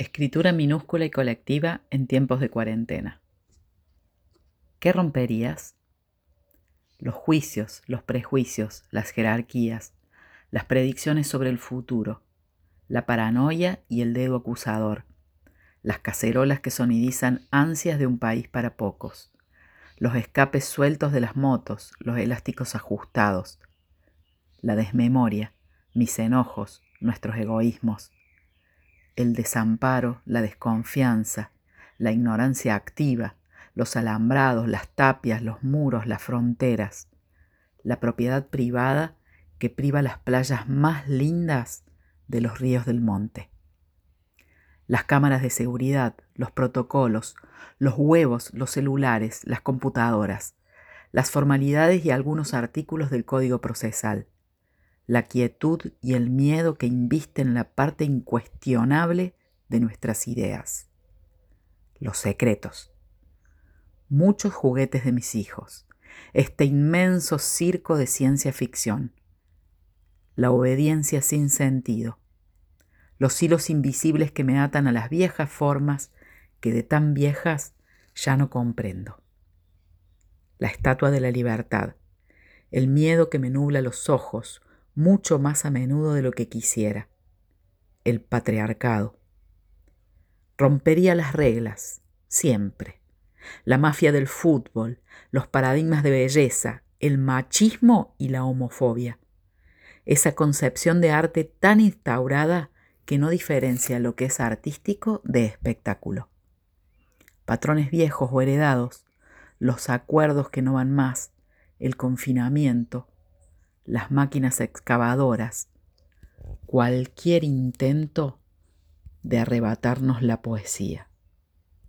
Escritura minúscula y colectiva en tiempos de cuarentena. ¿Qué romperías? Los juicios, los prejuicios, las jerarquías, las predicciones sobre el futuro, la paranoia y el dedo acusador, las cacerolas que sonidizan ansias de un país para pocos, los escapes sueltos de las motos, los elásticos ajustados, la desmemoria, mis enojos, nuestros egoísmos, el desamparo, la desconfianza, la ignorancia activa, los alambrados, las tapias, los muros, las fronteras, la propiedad privada que priva las playas más lindas de los ríos del monte. Las cámaras de seguridad, los protocolos, los huevos, los celulares, las computadoras, las formalidades y algunos artículos del Código Procesal, la quietud y el miedo que invisten la parte incuestionable de nuestras ideas. Los secretos. Muchos juguetes de mis hijos. Este inmenso circo de ciencia ficción. La obediencia sin sentido. Los hilos invisibles que me atan a las viejas formas que de tan viejas ya no comprendo. La estatua de la libertad. El miedo que me nubla los ojos, mucho más a menudo de lo que quisiera. El patriarcado. Rompería las reglas, siempre. La mafia del fútbol, los paradigmas de belleza, el machismo y la homofobia. Esa concepción de arte tan instaurada que no diferencia lo que es artístico de espectáculo. Patrones viejos o heredados, los acuerdos que no van más, el confinamiento, las máquinas excavadoras, cualquier intento de arrebatarnos la poesía.